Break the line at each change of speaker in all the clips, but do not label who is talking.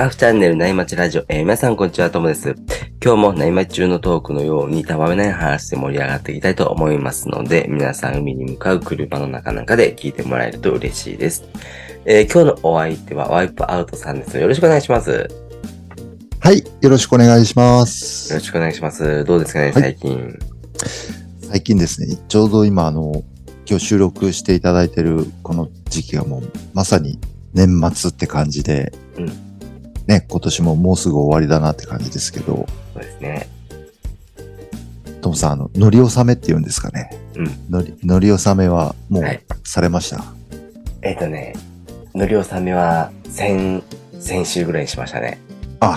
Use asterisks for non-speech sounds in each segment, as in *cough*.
サーフチャンネル内町ラジオ、えー、皆さんこんにちは、ともです。今日も内町中のトークのようにたわめない話で盛り上がっていきたいと思いますので、皆さん海に向かう車の中なんかで聞いてもらえると嬉しいです。えー、今日のお相手はワイプアウトさんです。よろしくお願いします。
はい、よろしくお願いします。
よろしくお願いします。どうですかね、最近。はい、
最近ですね、ちょうど今あの、今日収録していただいてるこの時期がもうまさに年末って感じで、うん、ね、今年ももうすぐ終わりだなって感じですけど、
そうですね。
トムさん、あの、乗り納めって言うんですかね。
うん。
乗り、乗り納めはもうされました、はい、
えっ、ー、とね、乗り納めは先、先週ぐらいにしましたね。
あ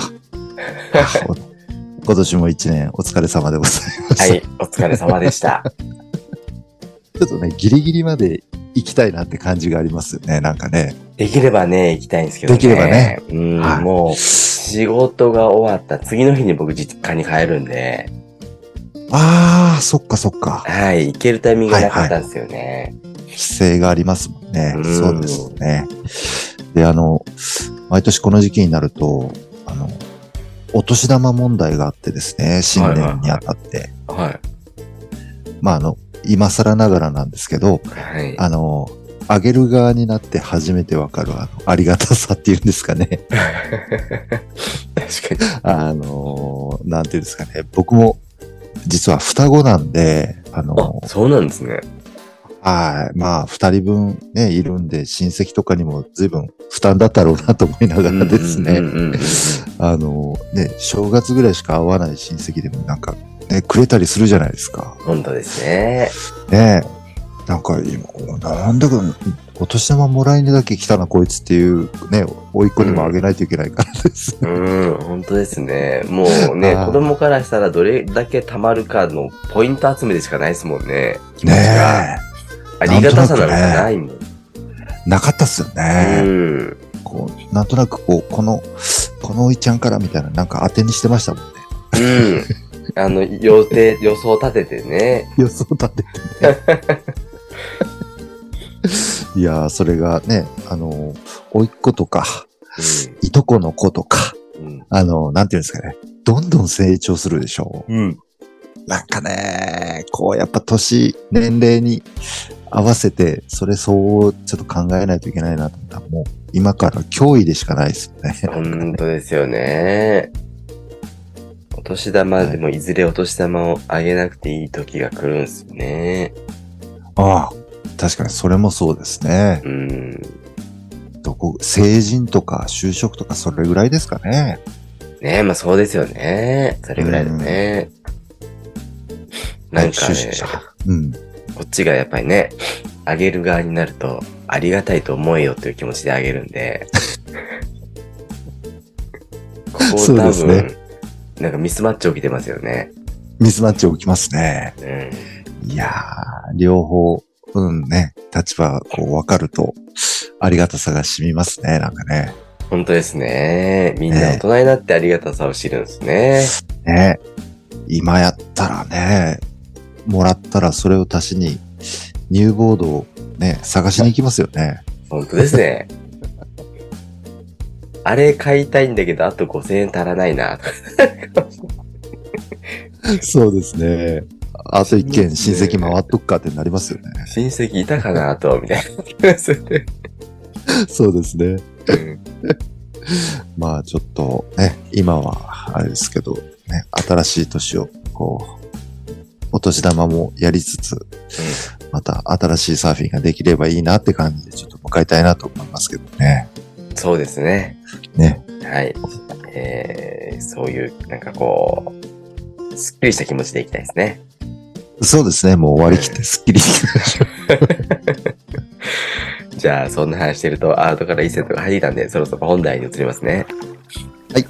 今年も一年お疲れ様でございました。
はい、お疲れ様でした。*laughs*
ちょっとね、ギリギリまで行きたいなって感じがありますよね、なんかね。
できればね、行きたいんですけどね。
できればね。
うん、はい、もう、仕事が終わった次の日に僕実家に帰るんで。
ああ、そっかそっか。
はい、行けるタイミングがなかったんですよね。
はいはい、規制がありますもんね。うそうですね。で、あの、毎年この時期になると、あの、お年玉問題があってですね、新年にあたって。
はい、はいはい、
まあ、あの、今更ながらなんですけど、
はい、
あの、あげる側になって初めてわかるあのありがたさっていうんですかね。
確かに。*laughs*
あの、なんていうんですかね。僕も実は双子なんで、あの、
あそうなんですね。
はい。まあ、二人分ね、いるんで、親戚とかにも随分負担だったろうなと思いながらですね。あの、ね、正月ぐらいしか会わない親戚でもなんか、ね、くれたりするじゃないですか。
本当ですね。
ねなんか今、なんだか、お年玉もらいにだけ来たな、こいつっていう、ね、甥っ子にもあげないといけないからです、
ね、うん、うん、本当ですね。もうね、子供からしたらどれだけ貯まるかのポイント集めでしかないですもんね。
気持ちが。
ありがたさなんかないもん。
なかったっすよね。
うん。
こう、なんとなくこう、この、このおいちゃんからみたいな、なんか当てにしてましたもんね。
うん。あの、予定、予想立ててね。*laughs*
予想立ててね。*laughs* いやー、それがね、あの、おいっ子とか、うん、いとこの子とか、うん、あの、なんていうんですかね、どんどん成長するでしょ
う。うん。
なんかね、こう、やっぱ年、年齢に合わせて、それそうちょっと考えないといけないなと思ったら、もう、今から脅威でしかないですよね。*laughs*
本当ですよね。お年玉でもいずれお年玉をあげなくていい時が来るんですよね。
ああ、確かにそれもそうですね。
うん。
どこ、成人とか就職とかそれぐらいですかね。
ねえ、まあそうですよね。それぐらいだね。
うん、なんかね、うん、
こっちがやっぱりね、あげる側になると、ありがたいと思えよという気持ちであげるんで、*laughs* ここ多分、ね、なんかミスマッチ起きてますよね。
ミスマッチ起きますね。
う
ん、いやー、両方、うんね、立場こう分かると、ありがたさが染みますね、なんかね。
本当ですね。みんな大人になってありがたさを知るんですね。
ね。今やったらね、もらったらそれを足しに、ニューボードをね、探しに行きますよね。
本当ですね。*laughs* あれ買いたいんだけど、あと5000円足らないな。
そうですね。あと一件親戚回っとくかってなりますよね。
親戚いたかなと、みたいな。*laughs*
そうですね。まあちょっとね、今はあれですけど、ね、新しい年をこう、お年玉もやりつつ、うん、また新しいサーフィンができればいいなって感じでちょっと迎えたいなと思いますけどね。
そうですね。
ね。
はい。えー、そういう、なんかこう、すっきりした気持ちでいきたいですね。
そうですね。もう終わりきってすっきりしましょ
う。*laughs* じゃあ、そんな話してると、アートからいいセットが入ったんで、そろそろ本題に移りますね。
はい。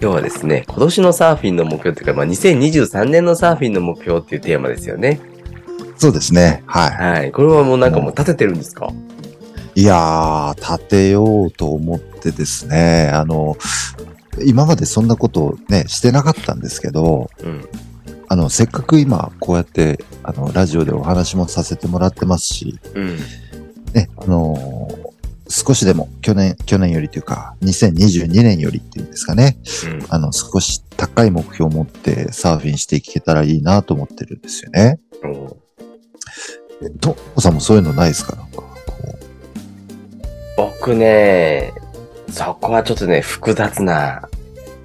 今日はですね、今年のサーフィンの目標というか、まあ、2023年のサーフィンの目標っていうテーマですよね。
そうですね。はい。
はい。これはもうなんかもう立ててるんですか？
いやー、立てようと思ってですね、あの、今までそんなことね、してなかったんですけど、
うん、
あの、せっかく今、こうやって、あの、ラジオでお話もさせてもらってますし、
うん、
ね、あの、少しでも去年、去年よりというか、2022年よりっていうんですかね。
うん。
あの、少し高い目標を持ってサーフィンしていけたらいいなと思ってるんですよね。
お
ともさんもそういうのないですか？なんか、こ
僕ね、そこはちょっとね、複雑な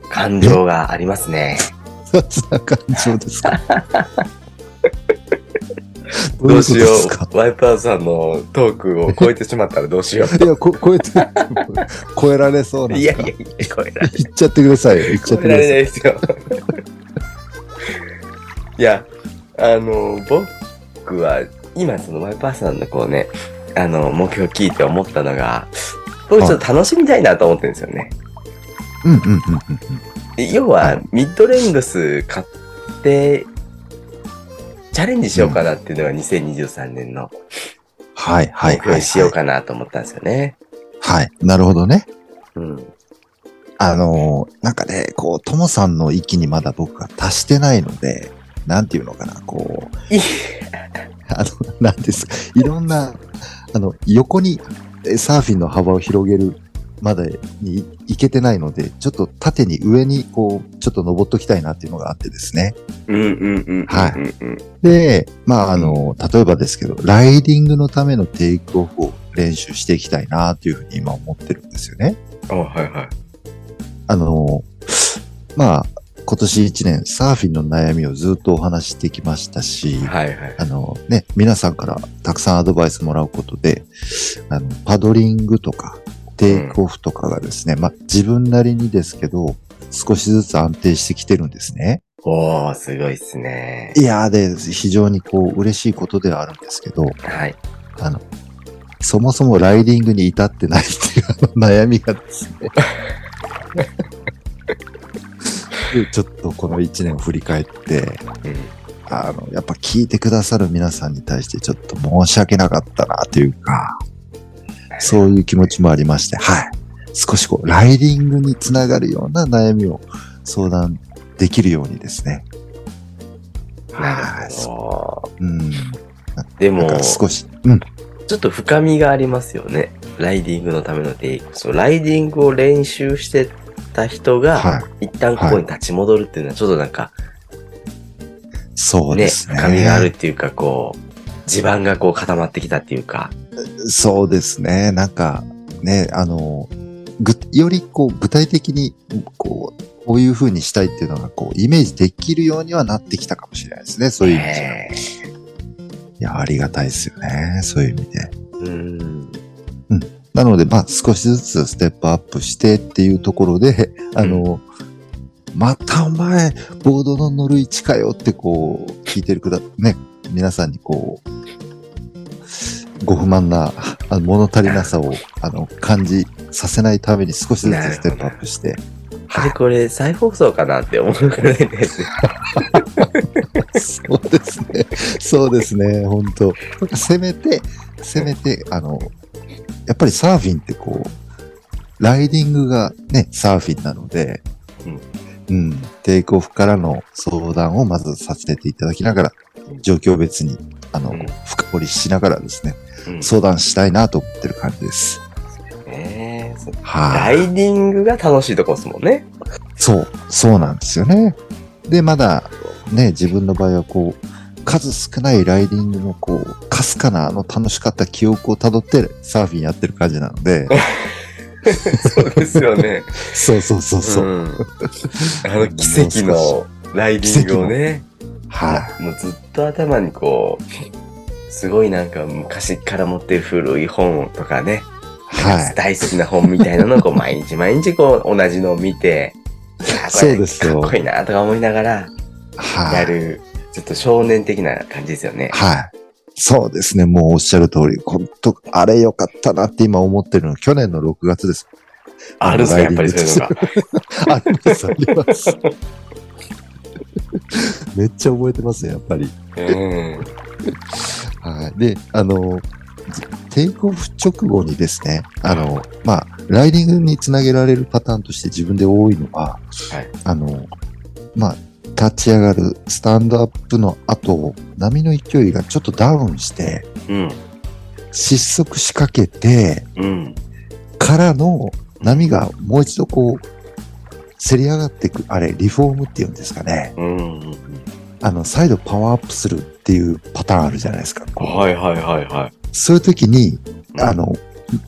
感情がありますね。
う、雑な感情 *laughs* ですか？
どうしよう。ワイパーさんのトークを超えてしまったらどうしよ
いや、こ超えて、超えられそう
う。
なん
いやいやいや、超えられ
言っちゃってくださいよ。言っちゃっ
超えら
てください。
れないですよ。*laughs* いや、あの、僕は、今そのワイパーさんのこうね、あの、目標聞いて思ったのが、僕ちょっと楽しみたいなと思ってるんですよね。
うんうんうんうんうん。
要は、ミッドレングス買って、チャレンジしようかなっていうのが2023年の
はいはいはい、
しようかなと思ったんですよね。
はい。なるほどね。
うん。
あのーなんかね、こう、ともさんの域にまだ僕が達してないので、なんていうのかな、こう、
い
あの、なんですか、いろんな、あの、横にえサーフィンの幅を広げるまでに行けてないので、ちょっと縦に上にこう、ちょっと登っときたいなっていうのがあってですね。
うんうんうんうん。
はい。で、まあ、あの、例えばですけど、ライディングのためのテイクオフを練習していきたいなっていうふうに今思ってるんですよね。
あ、はいはい。
あの、まあ、今年一年サーフィンの悩みをずっとお話ししてきましたし、
はいはい。
あのね、皆さんからたくさんアドバイスもらうことで、あの、パドリングとか、テイクオフとかがですね、まあ、自分なりにですけど、少しずつ安定してきてるんですね。
おー、すごいっすね。
いやーで、非常にこう、嬉しいことではあるんですけど、
はい。
あの、そもそもライディングに至ってないっていう悩みがですね。*laughs* でちょっとこの一年を振り返って、
うん。
あの、やっぱ聞いてくださる皆さんに対してちょっと申し訳なかったなというか、そういう気持ちもありまして、はい。少しこう、ライディングにつながるような悩みを相談できるようにですね。
なるほど。
うん。
でも、
少し、うん。
ちょっと深みがありますよね。ライディングのためのテイク。そう、ライディングを練習してた人が、
はい。
一旦ここに立ち戻るっていうのは、ちょっとなんか、ね、
そうですね。
深みがあるっていうか、こう、地盤がこう固まってきたっていうか、
そうですね。なんか、ね、あの、ぐ、よりこう、具体的に、こう、こういう風にしたいっていうのが、こう、イメージできるようにはなってきたかもしれないですね。そういう意味で。
ね
いや、ありがたいですよね。そういう意味で。
うん。
なので、まあ、少しずつステップアップしてっていうところで、あの、またお前、ボードの乗る位置かよってこう、聞いてるくだ、ね、皆さんにこう、ご不満な、あの物足りなさを、あの、感じさせないために少しずつステップアップして、
あれこれ再放送かなって思うくらいです。*laughs*
そうですね。そうですね。本当せめて、せめて、あの、やっぱりサーフィンってこう、ライディングがね、サーフィンなので、うん、テイクオフからの相談をまずさせていただきながら、状況別に、あの、
うん。
深掘りしながらですね、
うん。
相談したいなと思ってる感じです。
ね。ライディングが楽しいとこですもんね。
そう、そうなんですよね。で、まだ、ね、自分の場合はこう、数少ないライディングのこう、かすかなあの楽しかった記憶をたどってサーフィンやってる感じなので、
そうですよね。
そうそうそうそう。
んあの奇跡のライディングをね、
は
もうずっと頭にこう、すごいなんか昔から持ってる古い本とかね、
い。はい。
大好きな本みたいなのをこう毎日毎日こう同じのを見て、*laughs*
そう
れ
ですよ
かっこいいなとか思いながら
はい。
やる、ちょっと少年的な感じですよね。
はい。そうですね。もうおっしゃる通り、本当あれ良かったなって今思ってるの、去年の6月です。
あるんですか、やっぱりそういうのが。*laughs*
あります、あります。*laughs* めっちゃ覚えてますね、やっぱり。
うん。
はい。で、あの、テイクオフ直後にですね、あの、まあ、ライディングにつなげられるパターンとして自分で多いのは、
はい
あの、まあ、立ち上がるスタンドアップの後、波の勢いがちょっとダウンして、
うん。
失速しかけて、
うん。
からの波がもう一度こう、せり上がっていく、あれ、リフォームっていうんですかね。
うん。
あの、再度パワーアップするっていうパターンあるじゃないですか。
はいはいはいはい。
そういう時に、あの、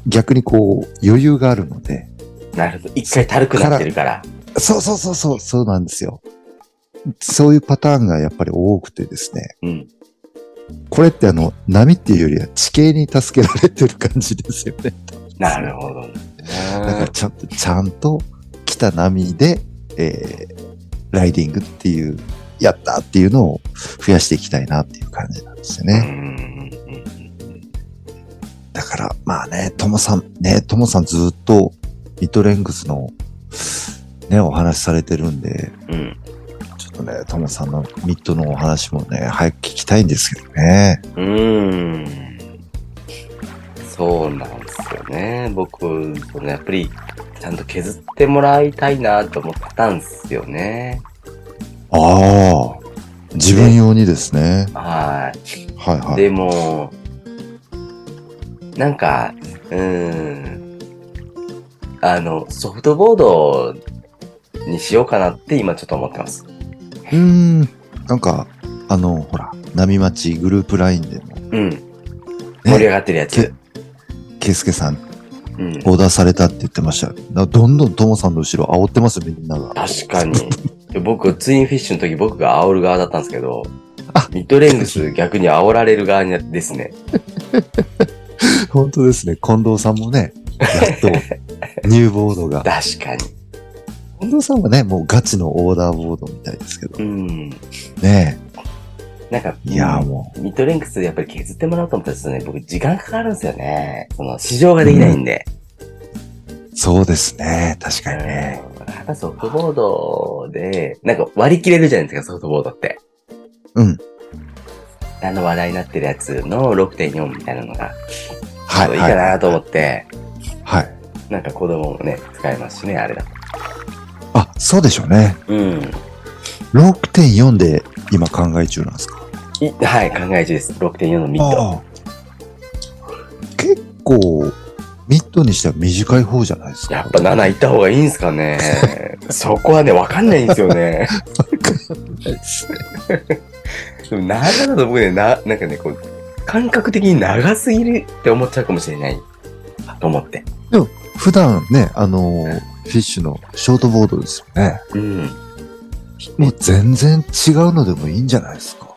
逆にこう、余裕があるので、
なるほど。一回たるくなってるから。
そうそうそうそう、そうなんですよ。そういうパターンがやっぱり多くてですね、
うん。
これってあの、波っていうよりは地形に助けられてる感じですよね。*laughs*
なるほどね。
だからちゃんと、ちゃんと来た波で、えー、ライディングっていう、やったっていうのを増やしていきたいなっていう感じなんですよ
うん
ね。だから、まあね、ともさん、ね、ともさんずっとミッドレングスのね、お話しされてるんで、
うん。
とね、ともさんのミッドのお話もね、早く聞きたいんですけどね。
うーん。そうなんですよね。僕、そのやっぱり、ちゃんと削ってもらいたいなと思ったんですよね。
ああ、自分用にですね。
はい。
はいはい。
でも、なんか、うーん。あの、ソフトボードにしようかなって今ちょっと思ってます。
うーん。なんか、あの、ほら、波町グループラインでも、
うん。盛り上がってるやつ。
ケイスケさん
うん。
オーダーされたって言ってました。どんどんトモさんの後ろ煽ってますよ、みんなが。
確かに。で僕、ツインフィッシュの時僕が煽る側だったんですけど
あ、
ミッドレングス逆に煽られる側にですね。*laughs*
本当ですね。近藤さんもね、やっと、*laughs* ニューボードが。
確かに。
近藤さんはね、もうガチのオーダーボードみたいですけど。
うん。
ね
なんか、
いやーも
ミッドレングスやっぱり削ってもらおうと思ったらですね、僕時間かかるんですよね。その、市場ができないんで。
う、そうですね。確かにね。
うん。やっぱソフトボードで、なんか割り切れるじゃないですか、ソフトボードって。
うん。
あの話題になってるやつの6.4みたいなのが、
はい。
いいかなと思って、
はい。
なんか子供もね、使えますしね、あれだと。
あ、そうでしょうね。
うん。
6.4で今考え中なんですか？
いはい、考え中です。6.4のミッド。
結構、ミッドにしては短い方じゃないですか。
やっぱ7行った方がいいんすかね。*laughs* そこはね、わかんないんですよね。でも長だと僕ね、な、なんかね、こう、感覚的に長すぎるって思っちゃうかもしれない。と思って。
普段ね、あのーフィッシュのショートボードですよね。
うん。
もう全然違うのでもいいんじゃないですか。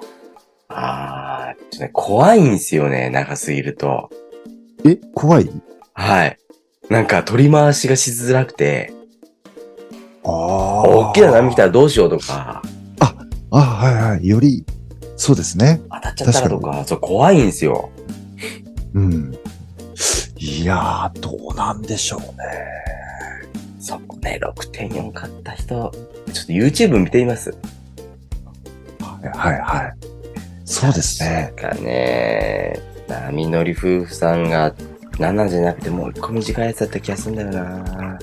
あー、ちょっとね、怖いんですよね、長すぎると。
え、怖い？
はい。なんか取り回しがしづらくて、
ああ。
大きな波来たらどうしようとか、
あ、はいはい。より、そうですね。
当たっちゃったらとか、そう怖いんですよ。
うん。いやー、どうなんでしょうね。
そこね、6.4買った人、ちょっと YouTube 見てみます。
はいはいはい。そうですね。
確かね、波乗り夫婦さんが7じゃなくてもう一個短いやつだった気がするんだよな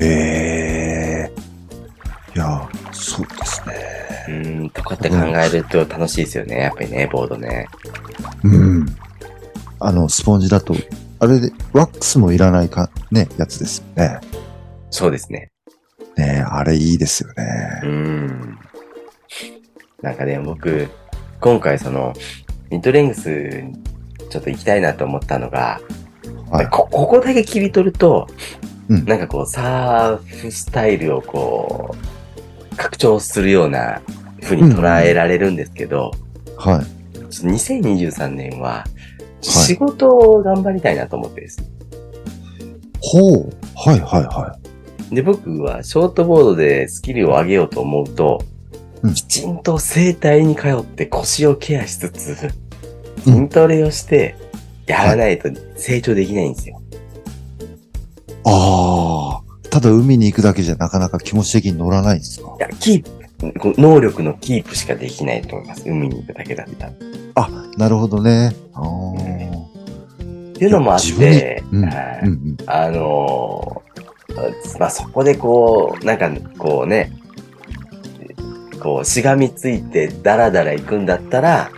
ええいや、そうですね。
うーん、とかって考えると楽しいですよね。やっぱりね、ボードね。
うん。あの、スポンジだと、あれで、ワックスもいらないか、ね、やつですよね。
そうですね。
ねあれいいですよ
う
ね。
ん。なんかね、僕、今回その、ミッドレングス、ちょっと行きたいなと思ったのが、
はい。
こ、ここだけ切り取ると、
うん
なんかこう、サーフスタイルをこう、拡張するような風に捉えられるんですけど、
はい。
ちょっと2023年は、仕事を頑張りたいなと思ってですね。
ほう。はいはいは
で、僕はショートボードでスキルを上げようと思うと、
うん
きちんと整体に通って腰をケアしつつ、
うん
筋トレをして、やらないと成長できないんですよ。
い。ああ。ただ海に行くだけじゃなかなか気持ち的に乗らないんですか？
いや、キープ、能力のキープしかできないと思います。海に行くだけだったら。っ
あ、なるほどね。ああ。
ていうのもあって、
うん。
あのーまあ、そこでこう、なんか、こうね、こう、しがみついてダラダラ行くんだったら、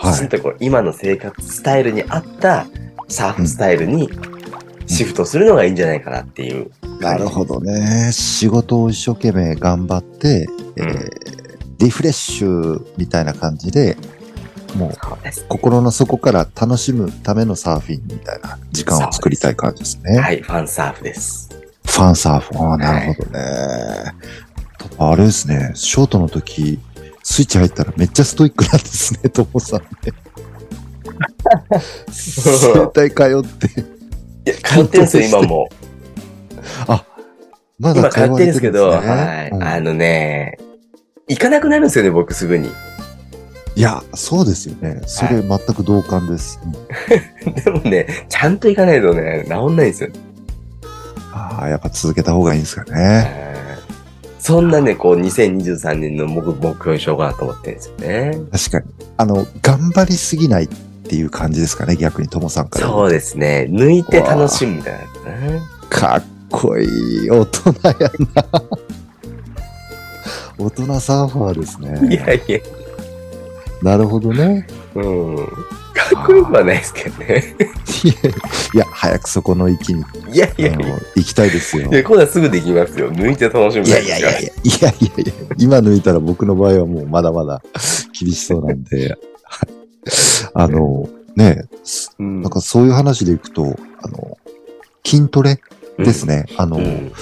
きち
はい。
んとこう、今の生活スタイルに合ったサーフスタイルにシフトするのがいいんじゃないかなっていう。
なるほどね。仕事を一生懸命頑張って、えー
うん
リフレッシュみたいな感じで、もう。心の底から楽しむためのサーフィンみたいな時間を作りたい感じですね。
はい、ファンサーフです。
ファンサーフ。ああ、なるほどね。あれですね、ショートの時、スイッチ入ったらめっちゃストイックなんですね、*laughs* ともさんね。*laughs* 整体通って。
いや、通ってるんですよ、今も。*laughs*
まだ
今通ってるんですけど、はい。
うん
あのね、行かなくなるんですよね、僕すぐに。
いや、そうですよね。それ全く同感です。う *laughs* ん
でもね、ちゃんと行かないとね、治んないんですよ。
ああ、やっぱ続けた方がいいんですかね。
そんなね、こう、2023年の目目標にしようかなと思ってるんですよね。
確かに。あの、頑張りすぎないっていう感じですかね、逆にともさんから。
そうですね。抜いて楽しむみたいな。
かっこいい。大人やな。大人サーファーですね。
いやいや、
なるほどね。
うん。かっこよくはないですけどね。
いや早くそこの域に、
いやいやいや。
行きたいですよ。
いや、今度はすぐできますよ。抜いて楽しむ
いやいやいやいや、いやいやいや、今抜いたら僕の場合はもうまだまだ *laughs* 厳しそうなんで、はいあの、ね、
うん
なんかそういう話でいくと、あの、筋トレですね。あの、
うん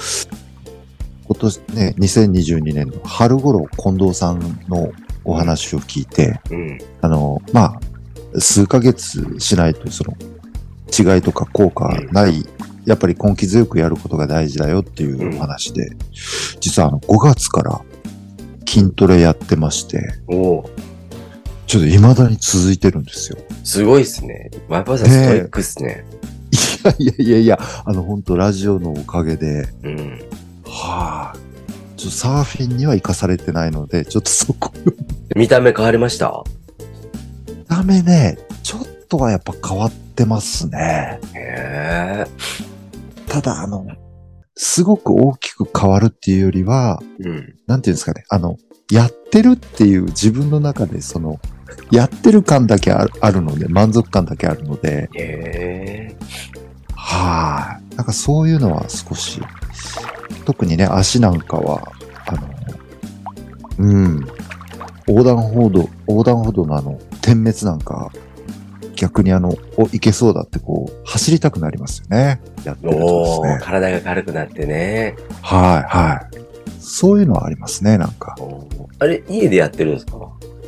今年ね、2022年の春頃、近藤さんのお話を聞いて、
うん。
あの、まあ、数ヶ月しないと、その、違いとか効果ない、やっぱり根気強くやることが大事だよっていうお話で、実はあの、5月から筋トレやってまして、ちょっと未だに続いてるんですよ。
すごいっすね。ワイパーさんストイックっすね。
いやいやいやいや、あの、本当ラジオのおかげで、
うん。
はあ、ちょっとサーフィンには活かされてないので、ちょっとそこ、
見た目変わりました？
ダメね、ちょっとはやっぱ変わってますね。
へえ。
ただ、あの、すごく大きく変わるっていうよりは、
うん。
なんていうんですかね、あの、やってるっていう自分の中で、その、やってる感だけあるので、満足感だけあるので、
へえ。
はい、なんかそういうのは少し、特にね、足なんかは、あの、うん、横断歩道、横断歩道のあの、点滅なんか、逆にあの、お、いけそうだってこう、走りたくなりますよね。やってるとですね。
体が軽くなってね。
はい、はい。そういうのはありますね、なんか。
あれ、家でやってるんですか？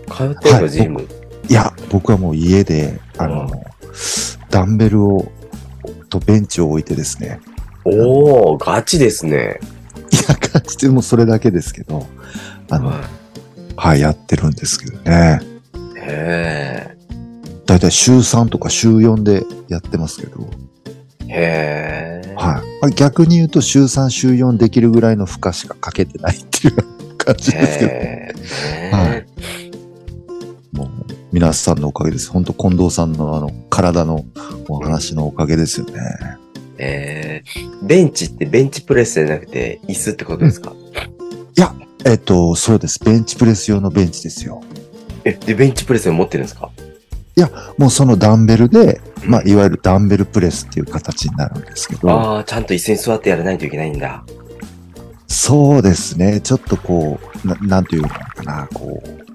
通ってる
はい
のジム？
いや、僕はもう家で、あの、ダンベルを、とベンチを置いてですね。
おお、ガチですね。
いや、感じてもそれだけですけど、あの、
は
はい、やってるんですけどね。
いへ
だいたい週3とか週4でやってますけど、
え。へえ。
はい。逆に言うと週3、週4できるぐらいの負荷しかかけてないっていう感じですけど、
へえ。
はい皆さんのおかげです。本当近藤さんのあの、体のお話のおかげですよね。
えー、ベンチってベンチプレスじゃなくて椅子ってことですか、
えっと、そうです。ベンチプレス用のベンチですよ。
え、で、ベンチプレスを持ってるんですか？
もうそのダンベルで、まあ、いわゆるダンベルプレスっていう形になるんですけど、
ああ、ちゃんと椅子に座ってやらないといけないんだ。
そうですね。ちょっとこう、ななんていうのかな、こう、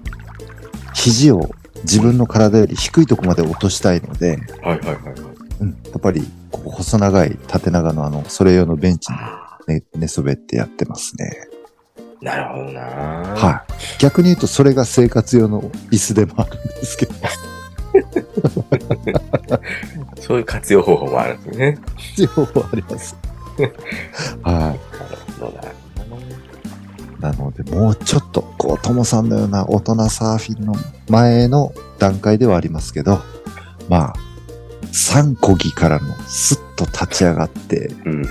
肘を自分の体より低いところまで落としたいので、
はいはいはいはい。
うん、やっぱり、ここ細長い縦長のあの、それ用のベンチに
あ
寝寝そべってやってますね。
ーなるほどな
はい。逆に言うと、それが生活用の椅子でもあるんですけど、*laughs*
そういう活用方法もあるんですね。*laughs*
必要はあります。*laughs* は
なるほどな。
い。なので、もうちょっと、こう、ともさんのような大人サーフィンの前の段階ではありますけど、まあ、3こぎからのスッと立ち上がって、
うん。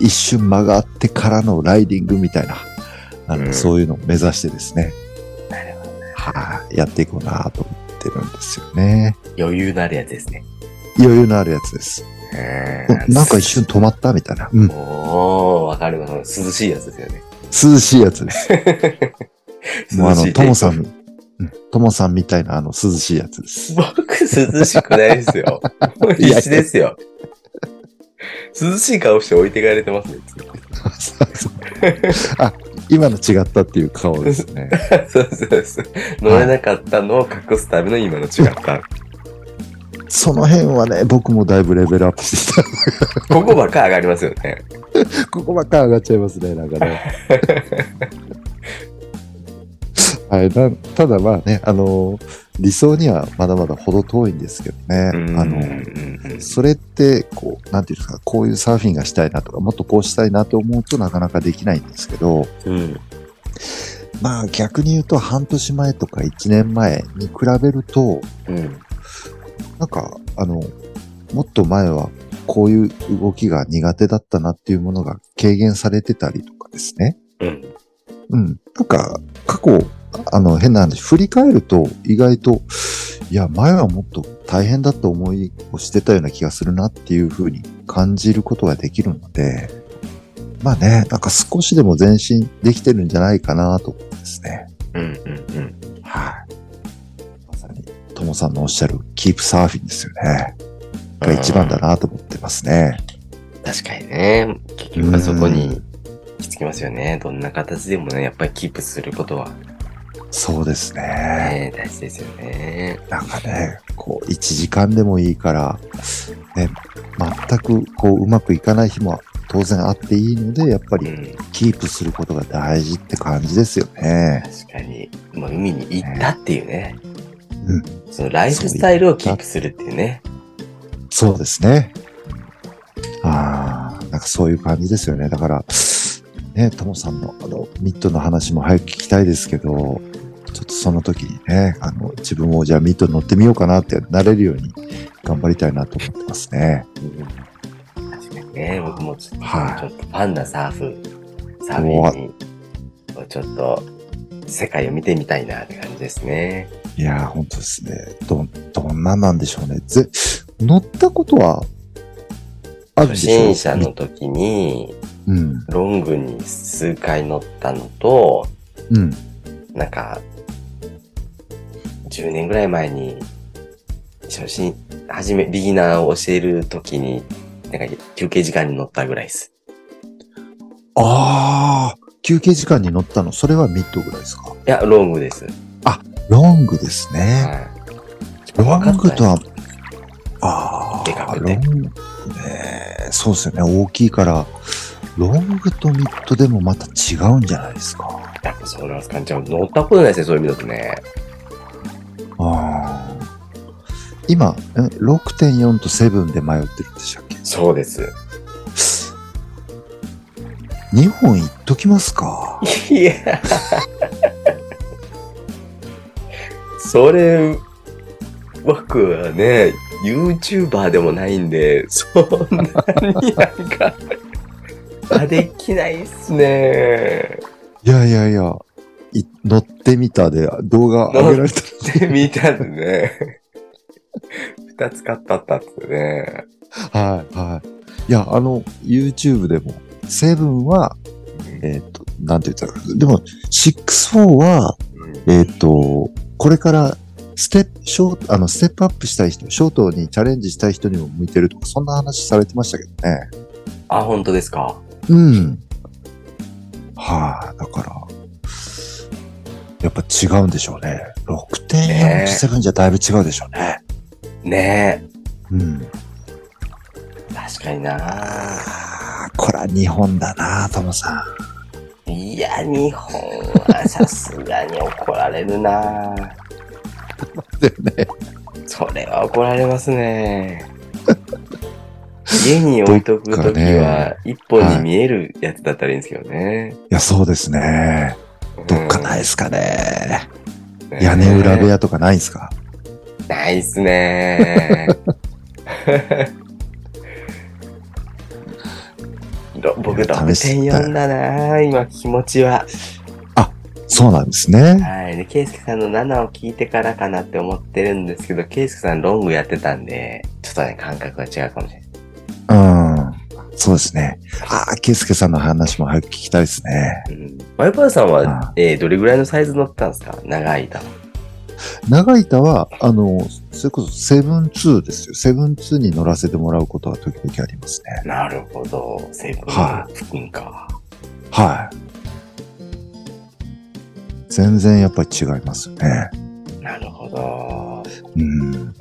一瞬曲がってからのライディングみたいな、あの
うん
そういうのを目指してですね、
なるほどね。
はい、やっていこうなと思ってるんですよね。
余裕のあるやつですね。
余裕のあるやつです。なんか一瞬止まったみたいな。うん、
おー、わかるわかる。涼しいやつですよね。
涼しいやつです。*laughs* もうあの、ともさん、うんともさんみたいなあの涼しいやつです。*laughs*
僕涼しくないですよ。もう必死ですよ。涼しい顔して置いてかれてますね。
あ、今の違ったっていう顔ですね。*laughs*
そうそうそう。乗れなかったのを隠すための今の違った。
その辺はね、僕もだいぶレベルアップして *laughs*
ここばっか上がりますよね。
きた。ここばっか上がっちゃいますね、なんかね。*laughs* はい、なただまあね、あの理想にはまだまだ程遠いんですけどね。あの
の
それって、こう、なんていうんですか、こういうサーフィンがしたいなとか、もっとこうしたいなと思うとなかなかできないんですけど、
うん。
まあ逆に言うと半年前とか1年前に比べると、
うん。
なんか、あの、もっと前はこういう動きが苦手だったなっていうものが軽減されてたりとかですね。
うん。
うん。なんか、過去、あの、変な話、振り返ると意外と、いや、前はもっと大変だった思いをしてたような気がするなっていうふうに感じることができるので、まあね、なんか少しでも前進できてるんじゃないかなと思うんですね。
うん。うん。うん。
はい。まさに、ともさんのおっしゃる、キープサーフィンですよね。が一番だなと思ってますね。
確かにね。結局はそこにきつきますよね。どんな形でもね、やっぱりキープすることは、
そうですね。
ね、大事ですよね。
なんかね、こう、1時間でもいいから、ね、全くこう、うまくいかない日も当然あっていいので、やっぱり
うん。
キープすることが大事って感じですよね。
確かに。もう海に行ったっていうね。
うん。
そのライフスタイルをキープするっていうね。
そうですね。ああ、なんかそういう感じですよね。だから、ね、ともさんのあの、ミッドの話も早く聞きたいですけど、ちょっとその時にね、あの、自分もじゃあミッド乗ってみようかなってなれるように頑張りたいなと思ってますね。
うん確かにね、僕もちょっと,、
はい
ちょっとファンなサーフ、サーフィンに、ちょっと世界を見てみたいなって感じですね。
いやー、本当ですね。ど、どんなんなんでしょうね。ぜ、乗ったことはあるんで
初
しょう？
心者の時に、
うん。
ロングに数回乗ったのと、
うん。
なんか、10年ぐらい前に、初心、はじめ、ビギナーを教える時に、なんか休憩時間に乗ったぐらいです。
ああ、休憩時間に乗ったの、それはミッドぐらいですか？
いや、ロングです。
ロングですね。
はい。
ロングとは、ああ、
でかくて
ロングね。そうですよね。大きいから、ロングとミッドでもまた違うんじゃないですか？
やっぱそうなんですか。じゃあ乗ったことないですね、そういう意味だとね。
ああ。今、え6.4と7で迷ってるんでしたっけ？
そうです。
?2 本いっときますか？
いや。それ、僕はね、YouTuber でもないんで、そんなになんか、あできないっすね。
いやいやいや、い乗ってみたで動画上げられた。
で、見たんでね。二つ買ったったってね。
はい、はい。いや、あの、YouTube でも、7は、えっ、と、なんて言ったら、でも、6-4は、
うん
えっ、と、これから、ステップ、ショート、あの、ステップアップしたい人、ショートにチャレンジしたい人にも向いてるとか、そんな話されてましたけどね。
あ、本当ですか？
うん。はい、だから、やっぱ違うんでしょうね。6.4と7じゃだいぶ違うでしょうね。
ね
うん。
え。確かにな
これは日本だな、トモさん。
いや、日本はさすがに怒られるな
だよね。
それは怒られますね。*laughs* 家に置いとくときは、一本に見えるやつだったらいいんですけどね。
いや、そうですね。どっかない
い
ですかね。屋根裏部屋とかないんすか？
ないっすね。*laughs* 僕
いや試したい
6.4だな今気持ちは。
そうなんですね。
はい。で、ケイスケさんの7を聞いてからかなって思ってるんですけど、ケイスケさんロングやってたんで、ちょっとね、感覚が違うかもしれない。
うん。そうですね。ああ、ケイスケさんの話も早く聞きたいですね。
うん。ワイパーさんは
あ、
えーどれぐらいのサイズ乗ったんですか？長い板。
長板は、あの、それこそセブンツーですよ。セブンツーに乗らせてもらうことは時々ありますね。
なるほど。セブン
は
付近か。
はい。全然やっぱり違いますね。
なるほど。
うん。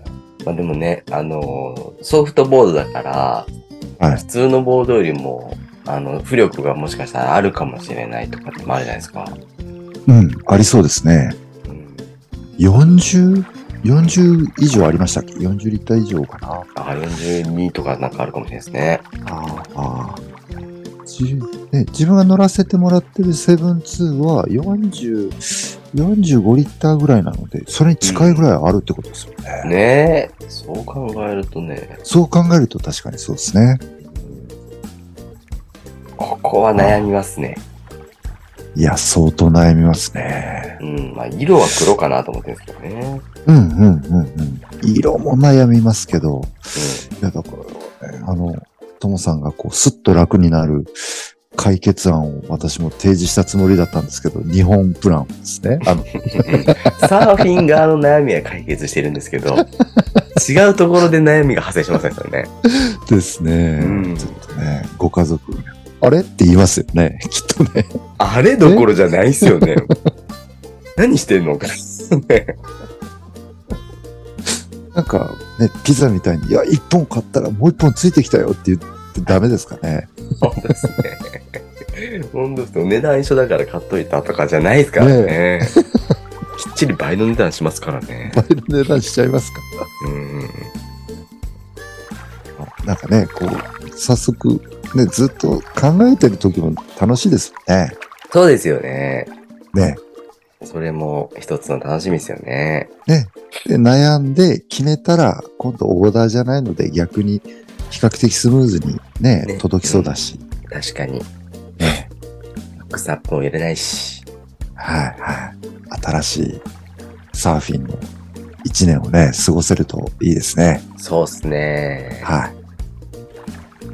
まあでもね、あの、ソフトボードだから、
はい
普通のボードよりも、あの、浮力がもしかしたらあるかもしれないとかってもあるじゃないですか。
うん、ありそうですね。
うん、
40、40以上ありましたっけ ?40 リッター以上かな？
あ、42とかなんかあるかもしれないですね。
ああ。じね、自分が乗らせてもらってるセブンツーは40、45リッターぐらいなので、それに近いぐらいあるってことですよね。
ねえ、そう考えるとね、
そう考えると確かにそうですね。
ここは悩みますね。
いや、相当悩みますね。
うん、まあ色は黒かなと思ってるんですけどね。
うんうんうんうん。色も悩みますけど、いや、だから、ね、あの、ともさんがこう、すっと楽になる解決案を私も提示したつもりだったんですけど、日本プランですね。あの、*laughs*
サーフィン側の悩みは解決してるんですけど、違うところで悩みが発生しませんよね。
ですね。
うん
ちょっとね、ご家族、あれ？って言いますよね。きっとね。
あれどころじゃないっすよね。*laughs* 何してんのか。ね *laughs*
なんかね、ピザみたいに、いや、一本買ったらもう一本ついてきたよって言ってダメですかね。
本当ですね。本当ですよ。値段一緒だから買っといたとかじゃないですからね。きっちり倍の値段しますからね。
倍の値段しちゃいますか
うん。
なんかね、こう、早速、ね、ずっと考えてる時も楽しいですよね。
そうですよね。
ね。
それも一つの楽しみですよね。
ね。で、悩んで決めたら、今度オーダーじゃないので逆に比較的スムーズにね、
ね
届きそうだし。
確かに。
ね。
クサップも入れないし。
はいはい。新しいサーフィンの一年をね、過ごせるといいですね。
そうっすね。
はい。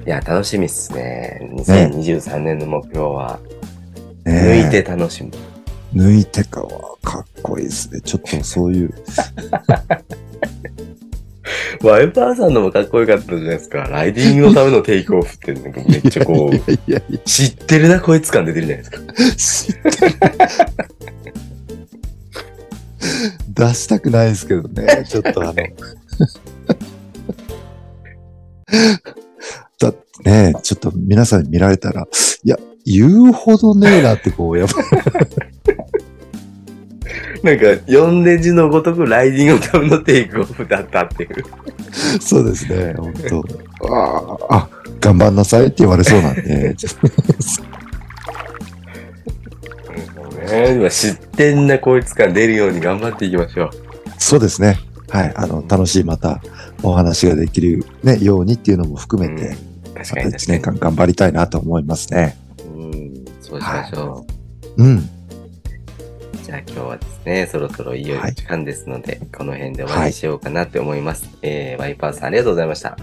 いや、楽しみっすね。2023年の目標は、
ね
抜いて楽しむ。
抜いてかはかっこいいですね。ちょっとそういう。*laughs*
ワイパーさんのもかっこよかったじゃないですか。ライディングのためのテイクオフって、なんかめっちゃこう、
いやいやいや
知ってるな、こいつ感出てるじゃないですか。
知ってる出したくないですけどね。ちょっとあの。*laughs* だってね、ちょっと皆さんに見られたら、いや、言うほどねえなってこう、やっぱ、
なんか、読んで字のごとくライディングのためのテイクオフだったっていう。
そうですね、本当ああ、あ、頑張んなさいって言われそうなんで、
ね、今知ってんな、こいつ感出るように頑張っていきましょう。
そうですね。はい、あの、楽しいまたお話ができるね、ようにっていうのも含めて、
うん、確
また1
かに確かに
年。間頑張りたいなと思いますね。
うん、そうしましょ
うん。
う。じゃあ今日はですね、そろそろいよいよ時間ですので、この辺で終わりにしようかなって思います。えー、ワイパーさんありがとうございました。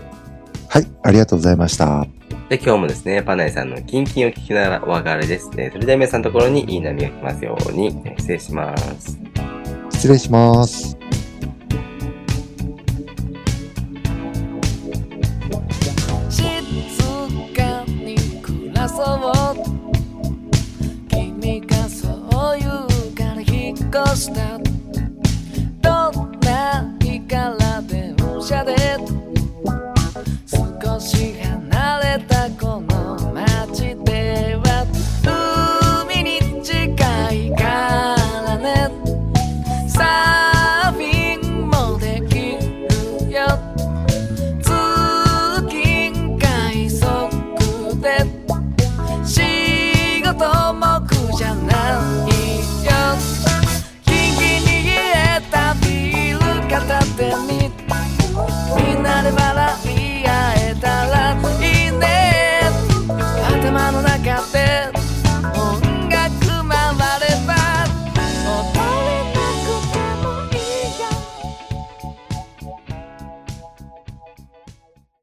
はい、ありがとうございました。
で、今日もですね、パナイさんのキンキンを聞きながらお別れです。えーそれでは皆さんのところにいい波が来ますように、えー失礼します。
失礼します。
costat tot Mèxic a la denúncia de tu